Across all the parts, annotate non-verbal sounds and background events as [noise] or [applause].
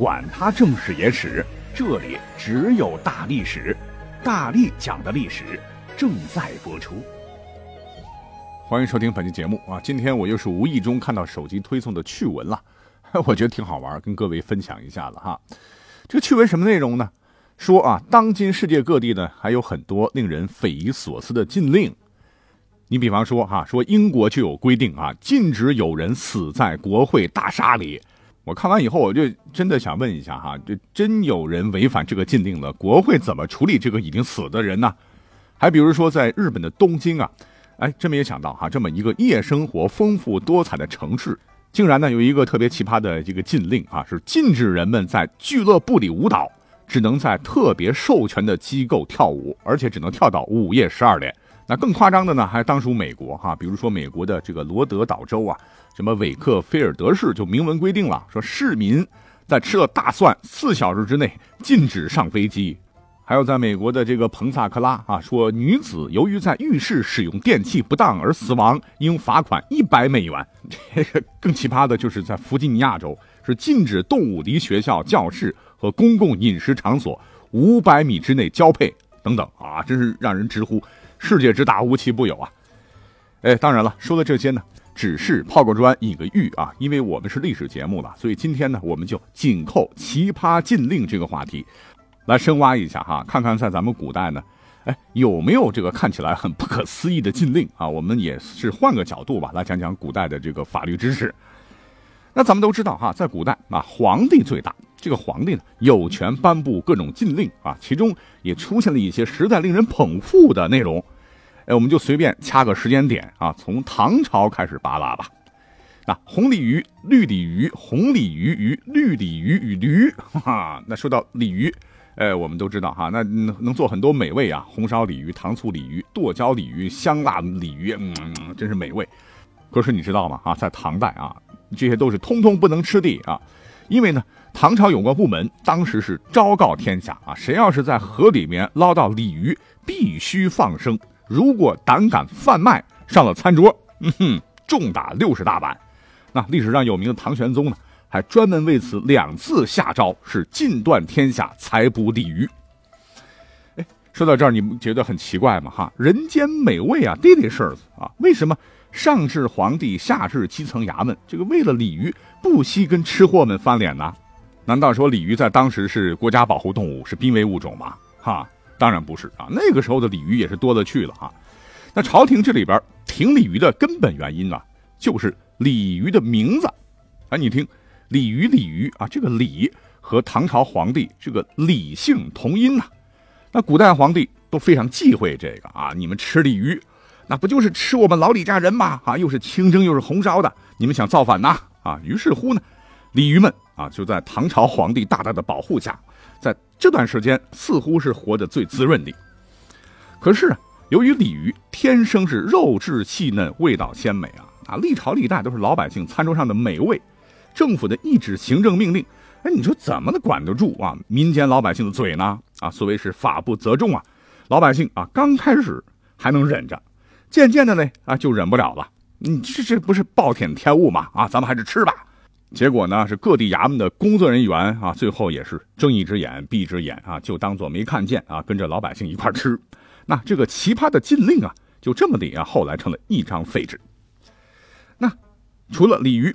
管他正史野史。这里只有大历史，大力讲的历史正在播出。欢迎收听本期节目啊！今天我又是无意中看到手机推送的趣闻了，[laughs] 我觉得挺好玩，跟各位分享一下了哈。这个趣闻什么内容呢？说啊，当今世界各地呢还有很多令人匪夷所思的禁令。你比方说哈，说英国就有规定啊，禁止有人死在国会大厦里。我看完以后，我就真的想问一下哈，这真有人违反这个禁令了，国会怎么处理这个已经死的人呢？还比如说在日本的东京啊，哎，真没想到哈，这么一个夜生活丰富多彩的城市，竟然呢有一个特别奇葩的这个禁令啊，是禁止人们在俱乐部里舞蹈，只能在特别授权的机构跳舞，而且只能跳到午夜十二点。那更夸张的呢，还当属美国哈，比如说美国的这个罗德岛州啊，什么韦克菲尔德市就明文规定了，说市民在吃了大蒜四小时之内禁止上飞机。还有在美国的这个彭萨克拉啊，说女子由于在浴室使用电器不当而死亡，应罚款一百美元。这个更奇葩的就是在弗吉尼亚州，是禁止动物离学校、教室和公共饮食场所五百米之内交配等等啊，真是让人直呼。世界之大，无奇不有啊！哎，当然了，说的这些呢，只是抛个砖引个玉啊。因为我们是历史节目了，所以今天呢，我们就紧扣奇葩禁令这个话题，来深挖一下哈，看看在咱们古代呢，哎，有没有这个看起来很不可思议的禁令啊？我们也是换个角度吧，来讲讲古代的这个法律知识。那咱们都知道哈，在古代啊，皇帝最大。这个皇帝呢，有权颁布各种禁令啊，其中也出现了一些实在令人捧腹的内容。哎，我们就随便掐个时间点啊，从唐朝开始扒拉吧。那红鲤鱼、绿鲤鱼、红鲤鱼与绿鲤鱼与驴，哈，那说到鲤鱼，哎，我们都知道哈，那能做很多美味啊，红烧鲤鱼、糖醋鲤鱼、剁椒鲤鱼、香辣鲤鱼，嗯，真是美味。可是你知道吗？啊，在唐代啊，这些都是通通不能吃的啊，因为呢。唐朝有关部门当时是昭告天下啊，谁要是在河里面捞到鲤鱼，必须放生。如果胆敢贩卖，上了餐桌，嗯哼，重打六十大板。那历史上有名的唐玄宗呢，还专门为此两次下诏，是禁断天下采捕鲤鱼。哎，说到这儿，你们觉得很奇怪吗？哈，人间美味啊，这事儿啊，为什么上至皇帝，下至基层衙门，这个为了鲤鱼不惜跟吃货们翻脸呢？难道说鲤鱼在当时是国家保护动物，是濒危物种吗？哈，当然不是啊。那个时候的鲤鱼也是多了去了哈。那朝廷这里边停鲤鱼的根本原因啊，就是鲤鱼的名字。哎，你听，鲤鱼，鲤鱼啊，这个鲤和唐朝皇帝这个李姓同音呐。那古代皇帝都非常忌讳这个啊，你们吃鲤鱼，那不就是吃我们老李家人吗？啊，又是清蒸又是红烧的，你们想造反呐？啊，于是乎呢，鲤鱼们。啊，就在唐朝皇帝大大的保护下，在这段时间似乎是活得最滋润的。可是，由于鲤鱼天生是肉质细嫩、味道鲜美啊，啊，历朝历代都是老百姓餐桌上的美味。政府的一纸行政命令，哎，你说怎么能管得住啊？民间老百姓的嘴呢？啊，所谓是法不责众啊。老百姓啊，刚开始还能忍着，渐渐的呢，啊，就忍不了了。你这这不是暴殄天物吗？啊，咱们还是吃吧。结果呢，是各地衙门的工作人员啊，最后也是睁一只眼闭一只眼啊，就当做没看见啊，跟着老百姓一块吃。那这个奇葩的禁令啊，就这么的啊，后来成了一张废纸。那除了鲤鱼，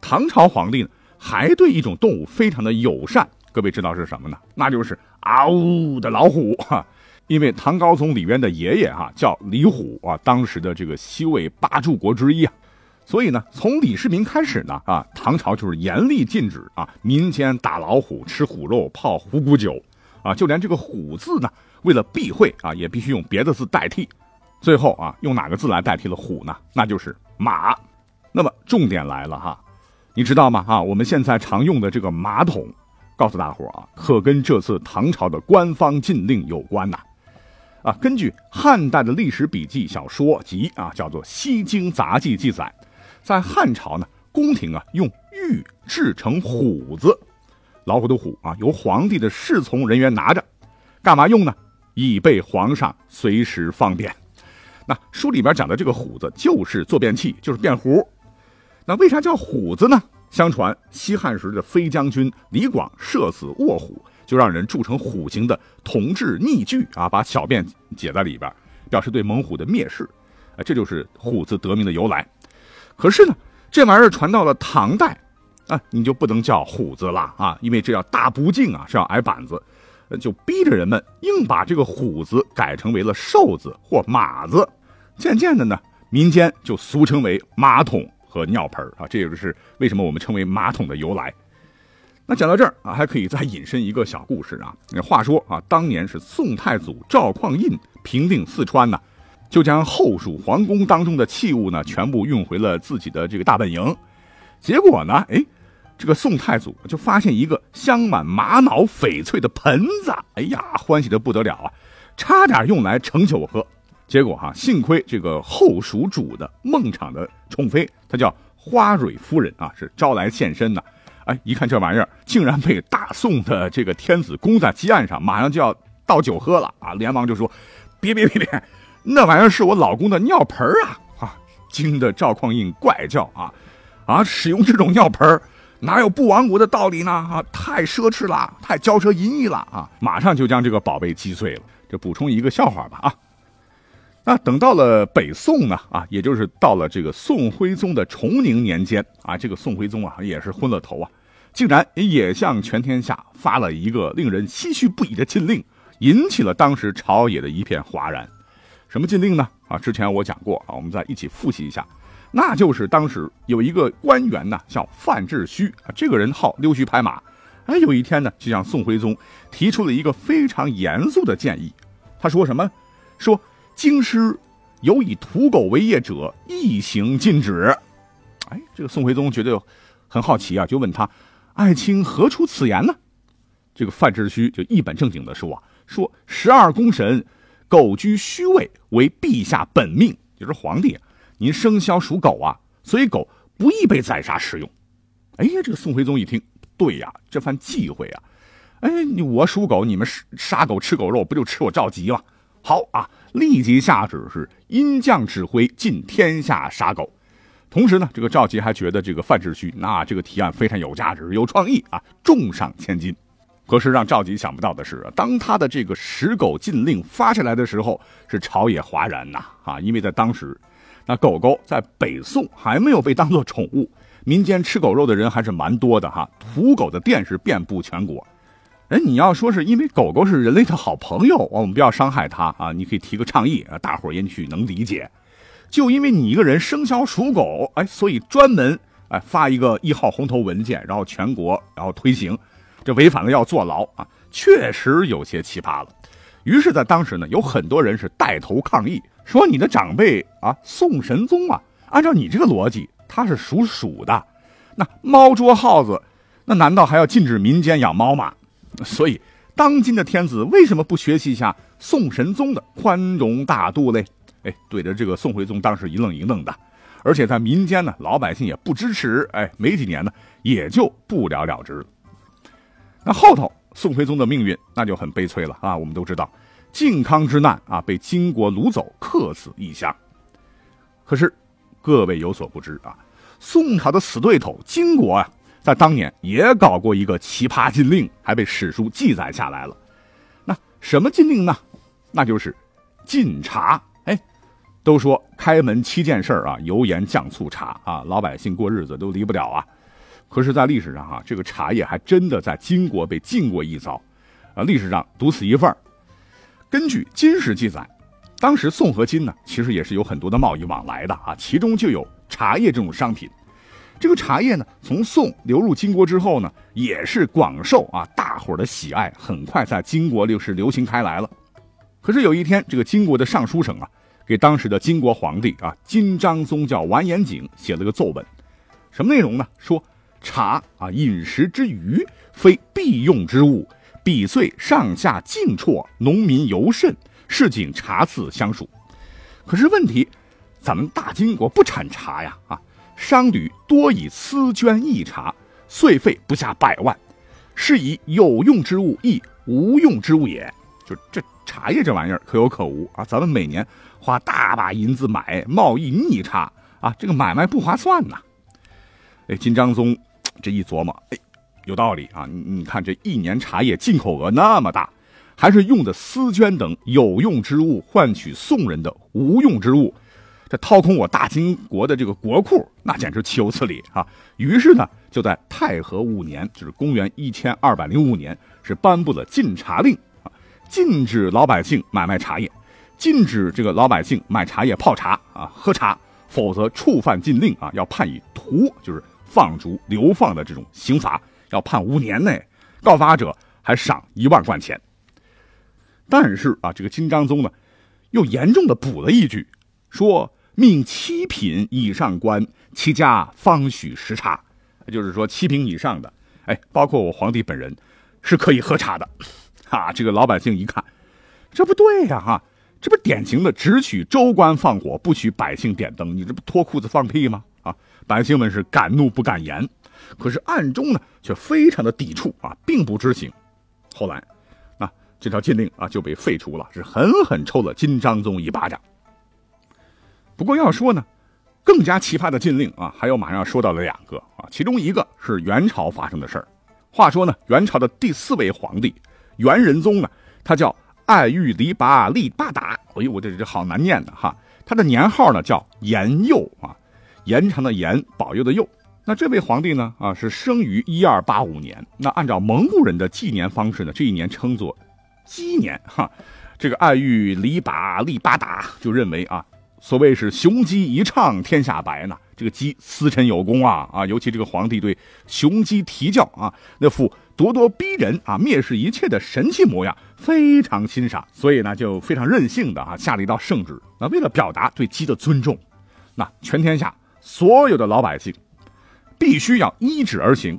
唐朝皇帝呢，还对一种动物非常的友善。各位知道是什么呢？那就是嗷呜的老虎哈。因为唐高宗李渊的爷爷哈叫李虎啊，当时的这个西魏八柱国之一啊。所以呢，从李世民开始呢，啊，唐朝就是严厉禁止啊民间打老虎、吃虎肉、泡虎骨酒，啊，就连这个“虎”字呢，为了避讳啊，也必须用别的字代替。最后啊，用哪个字来代替了“虎”呢？那就是“马”。那么重点来了哈，你知道吗？啊，我们现在常用的这个马桶，告诉大伙啊，可跟这次唐朝的官方禁令有关呐。啊根据汉代的历史笔记小说集啊，叫做《西京杂记》记载，在汉朝呢，宫廷啊用玉制成虎子，老虎的虎啊，由皇帝的侍从人员拿着，干嘛用呢？以备皇上随时方便。那书里边讲的这个虎子就是坐便器，就是便壶。那为啥叫虎子呢？相传西汉时的飞将军李广射死卧虎。就让人铸成虎形的铜制逆具啊，把小便解在里边，表示对猛虎的蔑视，啊，这就是虎字得名的由来。可是呢，这玩意儿传到了唐代，啊，你就不能叫虎子了啊，因为这叫大不敬啊，是要挨板子，就逼着人们硬把这个虎子改成为了瘦子或马子。渐渐的呢，民间就俗称为马桶和尿盆啊，这也就是为什么我们称为马桶的由来。那讲到这儿啊，还可以再引申一个小故事啊。话说啊，当年是宋太祖赵匡胤平定四川呢，就将后蜀皇宫当中的器物呢全部运回了自己的这个大本营。结果呢，哎，这个宋太祖就发现一个镶满玛瑙翡翠的盆子，哎呀，欢喜的不得了啊，差点用来盛酒喝。结果哈，幸亏这个后蜀主的孟昶的宠妃，她叫花蕊夫人啊，是招来现身的。哎，一看这玩意儿，竟然被大宋的这个天子供在鸡案上，马上就要倒酒喝了啊！连忙就说：“别别别别，那玩意儿是我老公的尿盆 [laughs] 啊！”啊，惊得赵匡胤怪叫啊啊！使用这种尿盆哪有不亡国的道理呢？啊，太奢侈了，太骄奢淫逸了啊！马上就将这个宝贝击碎了。这补充一个笑话吧啊。那等到了北宋呢啊，也就是到了这个宋徽宗的崇宁年间啊，这个宋徽宗啊也是昏了头啊，竟然也向全天下发了一个令人唏嘘不已的禁令，引起了当时朝野的一片哗然。什么禁令呢？啊，之前我讲过啊，我们再一起复习一下，那就是当时有一个官员呢叫范志虚啊，这个人好溜须拍马，哎，有一天呢就向宋徽宗提出了一个非常严肃的建议，他说什么？说。京师有以土狗为业者，一行禁止。哎，这个宋徽宗觉得很好奇啊，就问他：“爱卿何出此言呢？”这个范志虚就一本正经的说啊：“说十二宫神，狗居虚位，为陛下本命，就是皇帝，您生肖属狗啊，所以狗不宜被宰杀食用。”哎呀，这个宋徽宗一听，对呀，这番忌讳啊，哎，我属狗，你们杀狗吃狗肉，不就吃我赵吉吗？好啊，立即下旨是阴将指挥尽天下杀狗。同时呢，这个赵佶还觉得这个范志虚那这个提案非常有价值、有创意啊，重赏千金。可是让赵佶想不到的是，当他的这个食狗禁令发下来的时候，是朝野哗然呐啊！因为在当时，那狗狗在北宋还没有被当做宠物，民间吃狗肉的人还是蛮多的哈。土狗的店是遍布全国。哎，你要说是因为狗狗是人类的好朋友，我们不要伤害它啊！你可以提个倡议啊，大伙儿也许能理解。就因为你一个人生肖属狗，哎，所以专门哎发一个一号红头文件，然后全国然后推行，这违反了要坐牢啊！确实有些奇葩了。于是，在当时呢，有很多人是带头抗议，说你的长辈啊，宋神宗啊，按照你这个逻辑，他是属鼠的，那猫捉耗子，那难道还要禁止民间养猫吗？所以，当今的天子为什么不学习一下宋神宗的宽容大度嘞？哎，对着这个宋徽宗当时一愣一愣的，而且在民间呢，老百姓也不支持。哎，没几年呢，也就不了了之了。那后头宋徽宗的命运那就很悲催了啊！我们都知道，靖康之难啊，被金国掳走，客死异乡。可是，各位有所不知啊，宋朝的死对头金国啊。在当年也搞过一个奇葩禁令，还被史书记载下来了。那什么禁令呢？那就是禁茶。哎，都说开门七件事啊，油盐酱醋茶啊，老百姓过日子都离不了啊。可是，在历史上哈，这个茶叶还真的在金国被禁过一遭，啊，历史上独此一份根据金史记载，当时宋和金呢，其实也是有很多的贸易往来的啊，其中就有茶叶这种商品。这个茶叶呢，从宋流入金国之后呢，也是广受啊大伙儿的喜爱，很快在金国就是流行开来了。可是有一天，这个金国的尚书省啊，给当时的金国皇帝啊金章宗叫完颜景写了个奏文，什么内容呢？说茶啊，饮食之余，非必用之物，比岁上下竞绰，农民尤甚，市井茶肆相属。可是问题，咱们大金国不产茶呀，啊，商旅多以私捐易茶，岁费不下百万，是以有用之物亦无用之物也。就这茶叶这玩意儿可有可无啊，咱们每年花大把银子买贸易逆差啊，这个买卖不划算呐。哎，金章宗这一琢磨，哎，有道理啊！你你看这一年茶叶进口额那么大，还是用的丝绢等有用之物换取宋人的无用之物，这掏空我大金国的这个国库，那简直岂有此理啊！于是呢，就在太和五年，就是公元一千二百零五年，是颁布了禁茶令啊，禁止老百姓买卖茶叶，禁止这个老百姓买茶叶泡茶啊喝茶，否则触犯禁令啊，要判以徒，就是。放逐、流放的这种刑罚要判五年内，告发者还赏一万贯钱。但是啊，这个金章宗呢，又严重的补了一句，说命七品以上官，其家方许食茶。就是说，七品以上的，哎，包括我皇帝本人，是可以喝茶的。啊，这个老百姓一看，这不对呀，哈，这不典型的只许州官放火，不许百姓点灯，你这不脱裤子放屁吗？啊！百姓们是敢怒不敢言，可是暗中呢却非常的抵触啊，并不知情。后来，啊，这条禁令啊就被废除了，是狠狠抽了金章宗一巴掌。不过要说呢，更加奇葩的禁令啊，还有马上要说到的两个啊，其中一个是元朝发生的事儿。话说呢，元朝的第四位皇帝元仁宗呢，他叫爱玉黎拔利巴达，哎呦，我这这好难念的哈。他的年号呢叫延佑啊。延长的延，保佑的佑。那这位皇帝呢？啊，是生于一二八五年。那按照蒙古人的纪年方式呢，这一年称作鸡年。哈，这个爱玉黎拔利巴达就认为啊，所谓是雄鸡一唱天下白呢。这个鸡司晨有功啊啊，尤其这个皇帝对雄鸡啼叫啊，那副咄咄逼人啊，蔑视一切的神气模样非常欣赏，所以呢，就非常任性的啊，下了一道圣旨。那为了表达对鸡的尊重，那全天下。所有的老百姓必须要依旨而行，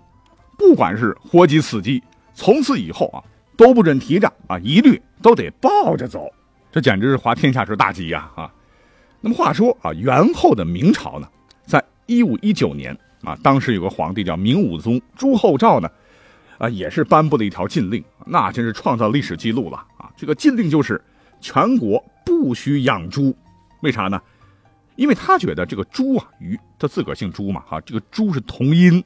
不管是活鸡死鸡，从此以后啊都不准提着啊，一律都得抱着走。这简直是滑天下之大稽呀！啊，那么话说啊，元后的明朝呢，在一五一九年啊，当时有个皇帝叫明武宗朱厚照呢，啊，也是颁布了一条禁令，那真是创造历史记录了啊！这个禁令就是全国不许养猪，为啥呢？因为他觉得这个猪啊，与他自个儿姓朱嘛，哈，这个猪是同音，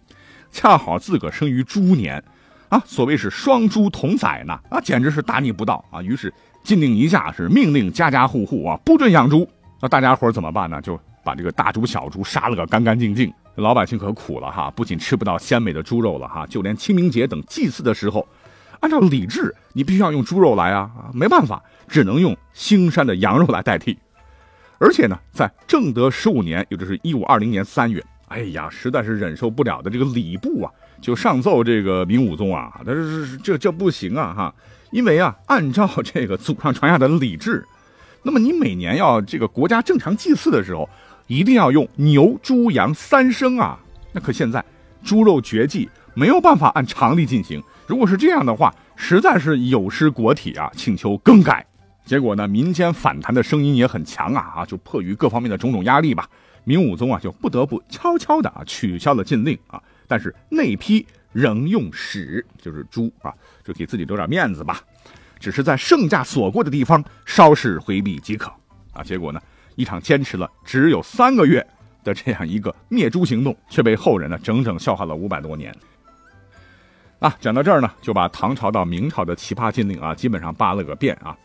恰好自个儿生于猪年，啊，所谓是双猪同宰呢，啊，简直是大逆不道啊！于是禁令一下，是命令家家户户啊不准养猪。那大家伙怎么办呢？就把这个大猪小猪杀了个干干净净。老百姓可苦了哈，不仅吃不到鲜美的猪肉了哈，就连清明节等祭祀的时候，按照礼制，你必须要用猪肉来啊，没办法，只能用腥膻的羊肉来代替。而且呢，在正德十五年，也就是一五二零年三月，哎呀，实在是忍受不了的这个礼部啊，就上奏这个明武宗啊，他说这这不行啊哈，因为啊，按照这个祖上传下的礼制，那么你每年要这个国家正常祭祀的时候，一定要用牛、猪、羊三牲啊。那可现在猪肉绝迹，没有办法按常例进行。如果是这样的话，实在是有失国体啊，请求更改。结果呢，民间反弹的声音也很强啊啊！就迫于各方面的种种压力吧，明武宗啊就不得不悄悄的啊取消了禁令啊。但是内批仍用史，就是猪啊，就给自己留点面子吧。只是在圣驾所过的地方稍事回避即可啊。结果呢，一场坚持了只有三个月的这样一个灭猪行动，却被后人呢整整笑话了五百多年。啊，讲到这儿呢，就把唐朝到明朝的奇葩禁令啊，基本上扒了个遍啊。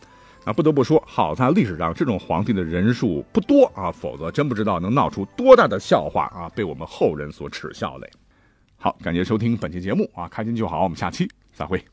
那不得不说，好在历史上这种皇帝的人数不多啊，否则真不知道能闹出多大的笑话啊，被我们后人所耻笑嘞。好，感谢收听本期节目啊，开心就好，我们下期再会。